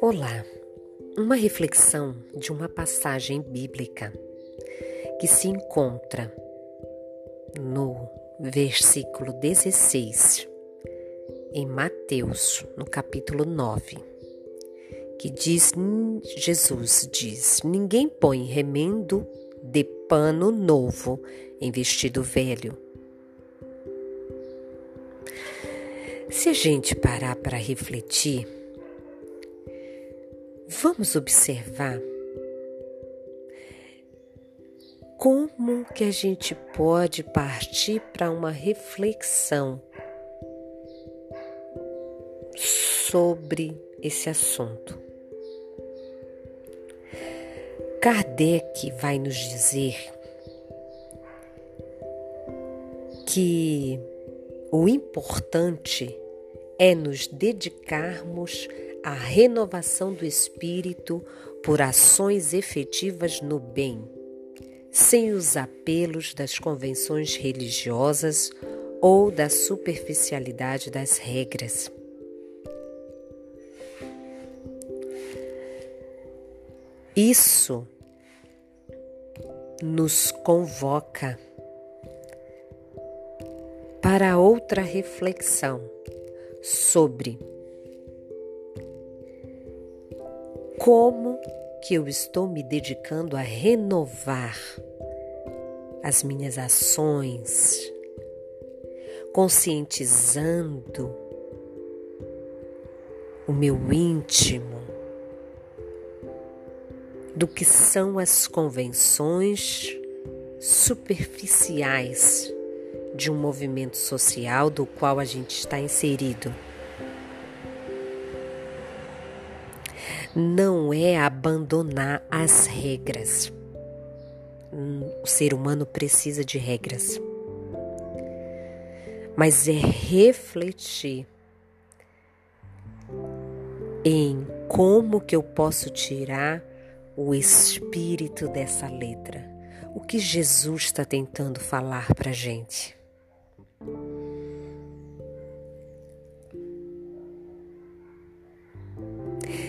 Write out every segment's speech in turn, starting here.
Olá, uma reflexão de uma passagem bíblica que se encontra no versículo 16 em Mateus, no capítulo 9, que diz: Jesus diz: Ninguém põe remendo de pano novo em vestido velho. Se a gente parar para refletir, vamos observar como que a gente pode partir para uma reflexão sobre esse assunto. Kardec vai nos dizer que o importante é nos dedicarmos à renovação do espírito por ações efetivas no bem, sem os apelos das convenções religiosas ou da superficialidade das regras. Isso nos convoca para outra reflexão sobre. Como que eu estou me dedicando a renovar as minhas ações, conscientizando o meu íntimo do que são as convenções superficiais de um movimento social do qual a gente está inserido. Não é abandonar as regras. O ser humano precisa de regras. Mas é refletir em como que eu posso tirar o espírito dessa letra. O que Jesus está tentando falar para a gente?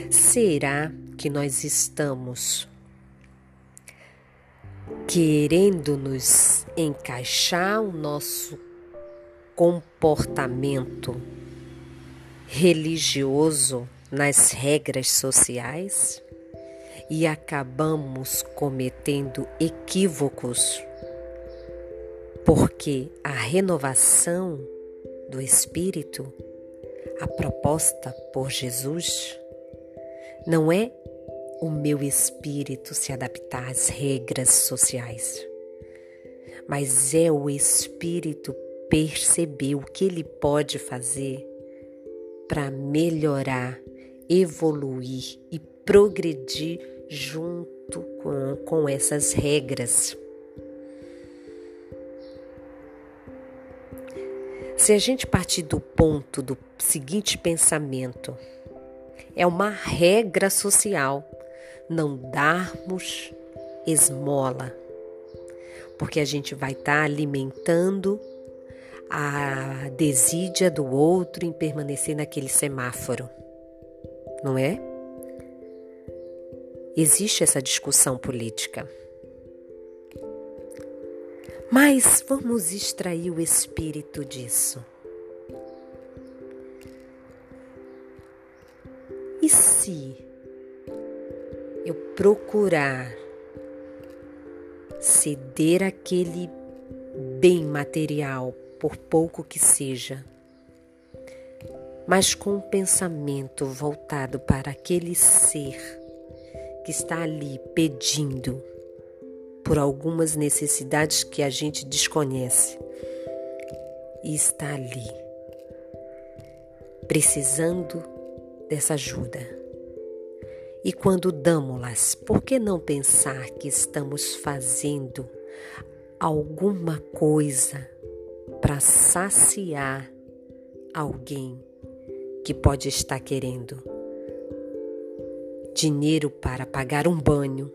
Será que nós estamos querendo nos encaixar o nosso comportamento religioso nas regras sociais? e acabamos cometendo equívocos, porque a renovação do espírito, a proposta por Jesus, não é o meu espírito se adaptar às regras sociais, mas é o espírito perceber o que ele pode fazer para melhorar, evoluir e progredir junto com, com essas regras. Se a gente partir do ponto do seguinte pensamento, é uma regra social não darmos esmola, porque a gente vai estar tá alimentando a desídia do outro em permanecer naquele semáforo, não é? Existe essa discussão política. Mas vamos extrair o espírito disso. E se eu procurar ceder aquele bem material, por pouco que seja, mas com um pensamento voltado para aquele ser que está ali pedindo por algumas necessidades que a gente desconhece e está ali precisando dessa ajuda. E quando damos-las, por que não pensar que estamos fazendo alguma coisa para saciar alguém que pode estar querendo? dinheiro para pagar um banho,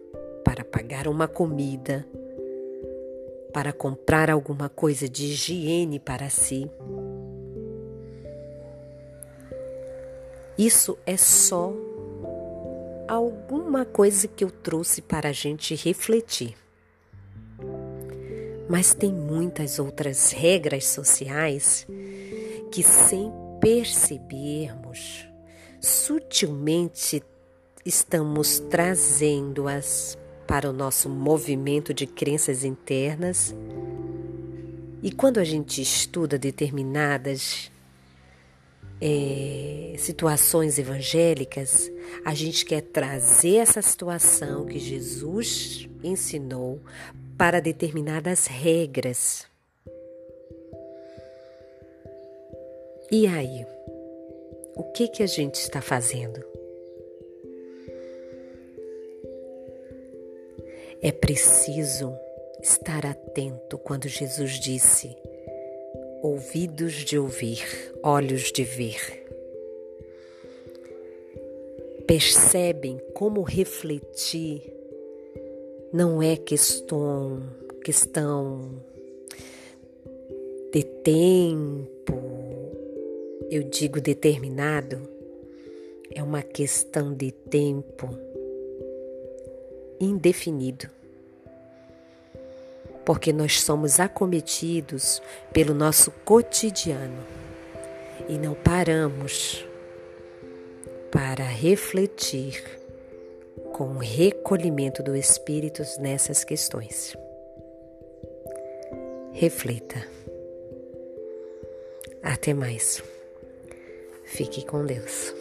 para pagar uma comida, para comprar alguma coisa de higiene para si. Isso é só alguma coisa que eu trouxe para a gente refletir. Mas tem muitas outras regras sociais que, sem percebermos, sutilmente estamos trazendo-as para o nosso movimento de crenças internas. E quando a gente estuda determinadas é, situações evangélicas, a gente quer trazer essa situação que Jesus ensinou para determinadas regras. E aí? O que que a gente está fazendo? É preciso estar atento quando Jesus disse: ouvidos de ouvir, olhos de ver. Percebem como refletir não é questão questão de tempo, eu digo determinado, é uma questão de tempo indefinido porque nós somos acometidos pelo nosso cotidiano e não paramos para refletir com o recolhimento do Espírito nessas questões. Reflita. Até mais. Fique com Deus.